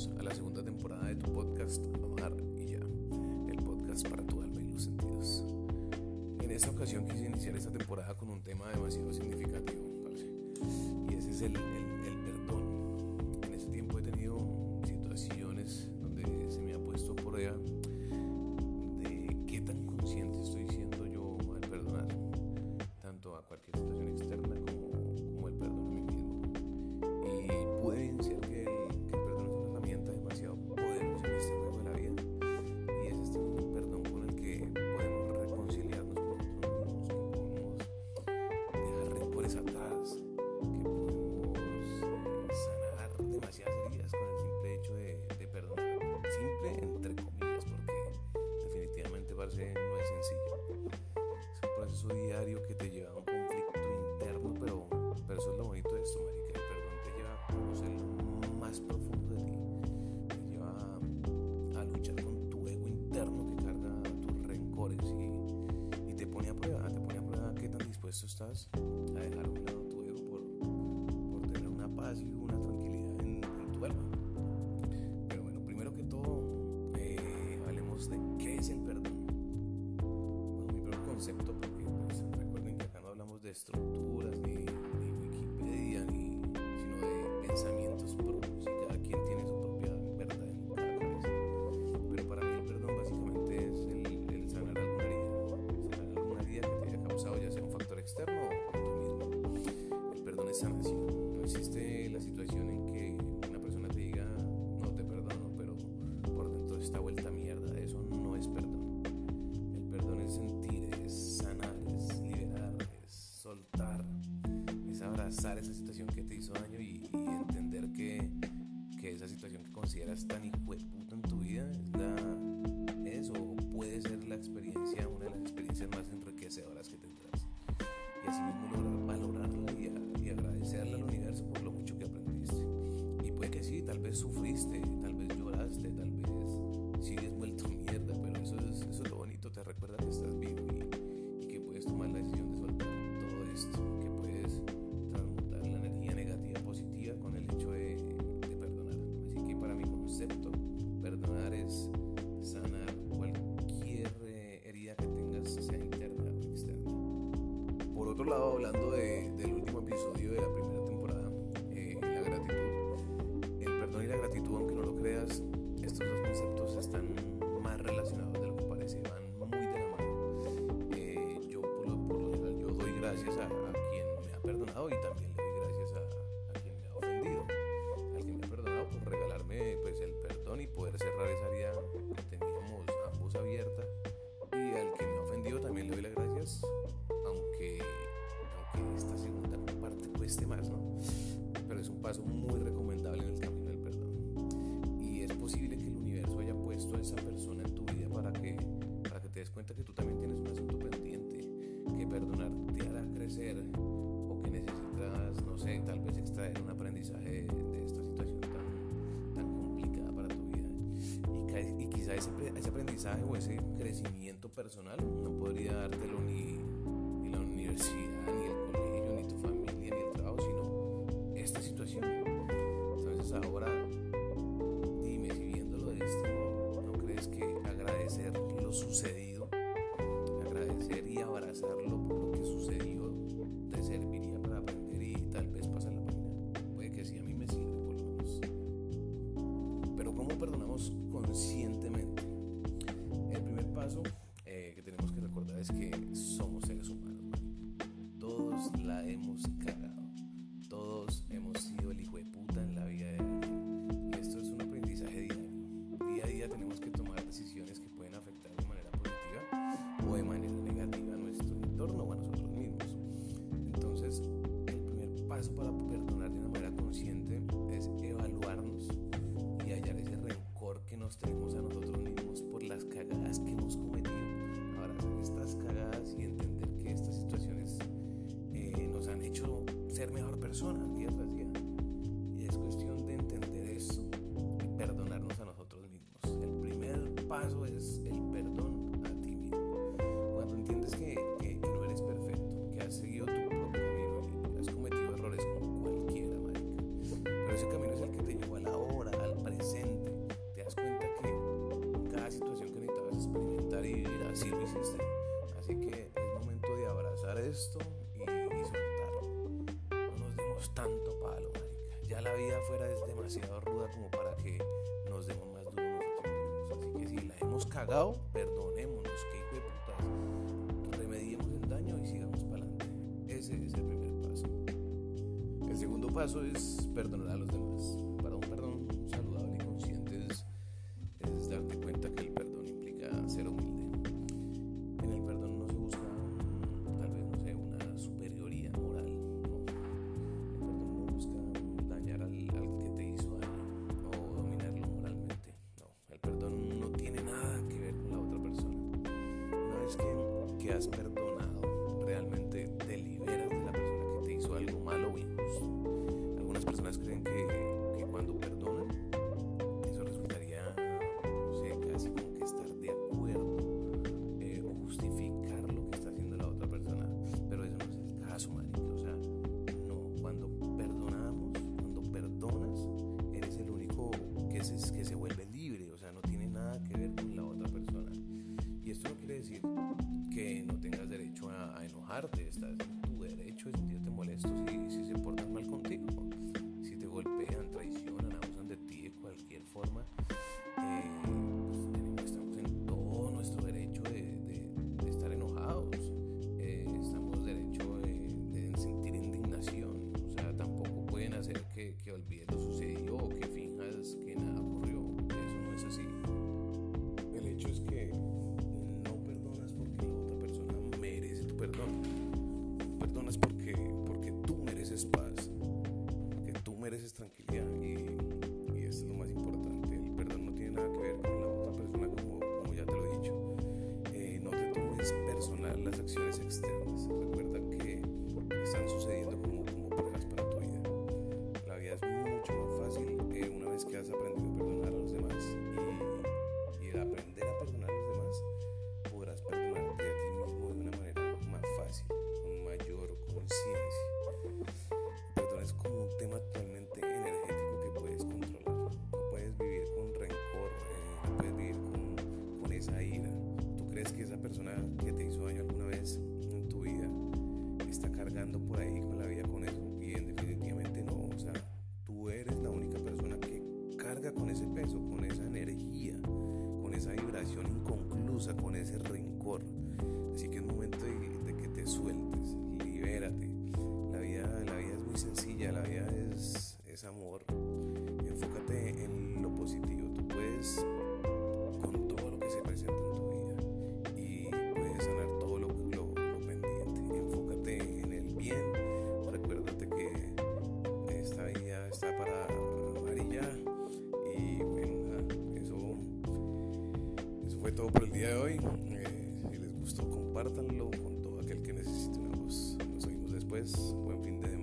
bienvenidos a la segunda temporada de tu podcast Amar y Ya, el podcast para tu alma y los sentidos. En esta ocasión quise iniciar esta temporada con un tema demasiado significativo, y ese es el, el, no es sencillo. Es un proceso diario que te lleva a un conflicto interno, pero, pero eso es lo bonito de esto, marica. El perdón te lleva a conocer lo más profundo de ti. Te lleva a, luchar con tu ego interno que carga tus rencores y, y te pone a prueba, te pone a prueba qué tan dispuesto estás a dejar un lado concepto, porque pues, recuerden que acá no hablamos de estructuras, abrazar esa situación que te hizo daño y, y entender que, que esa situación que consideras tan hijo de puta en tu vida es la, es o puede ser la experiencia, una de las experiencias más enriquecedoras que tendrás. Y así mismo lograr valorarla y, a- y agradecerle al universo por lo mucho que aprendiste. Y puede que sí, tal vez sufriste, tal perdonar es sanar cualquier eh, herida que tengas, sea interna o externa. Por otro lado, hablando de- del persona en tu vida para que, para que te des cuenta que tú también tienes un asunto pendiente, que perdonar te hará crecer o que necesitas, no sé, tal vez extraer un aprendizaje de, esta situación tan, tan complicada para tu vida. Y, y quizá ese, ese aprendizaje o ese crecimiento personal no podría dártelo ni, ni la universidad, y abrazarlo paso para perdonar de una manera consciente es evaluarnos y hallar ese rencor que nos tenemos a nosotros mismos por las cagadas que hemos cometido. Abrazar estas cagadas y entender que estas situaciones eh, nos han hecho ser mejor persona día tras día. Y es cuestión de entender esto y perdonarnos a nosotros mismos. El primer paso es perdonémonos, que hijo de. Remediemos el daño y sigamos para adelante. Ese es el primer paso. El segundo paso es perdonar has perdonado, realmente te liberas de la persona que te hizo algo malo o injusto. Algunas personas creen que a, a enojarte. Estás en tu derecho de sentirte molesto si, se portan mal contigo. Si te golpean, traicionan, abusan de ti de cualquier forma. eh, pues, estamos en todo nuestro derecho de, estar enojados. Eh, estamos derecho de, de sentir indignación. O sea, tampoco pueden hacer que, que olvides tranquilidad y, y esto es lo más importante. El perdón no tiene nada que ver con la otra persona como, como ya te lo he dicho. Eh, no te tomes personal las acciones peso, con esa energía, con esa vibración inconclusa, con ese rencor. Así que es momento de, que te sueltes, fue todo por el día de hoy. Eh, si les gustó, compártanlo con todo aquel que necesite una voz. Nos oímos después. Buen fin de semana.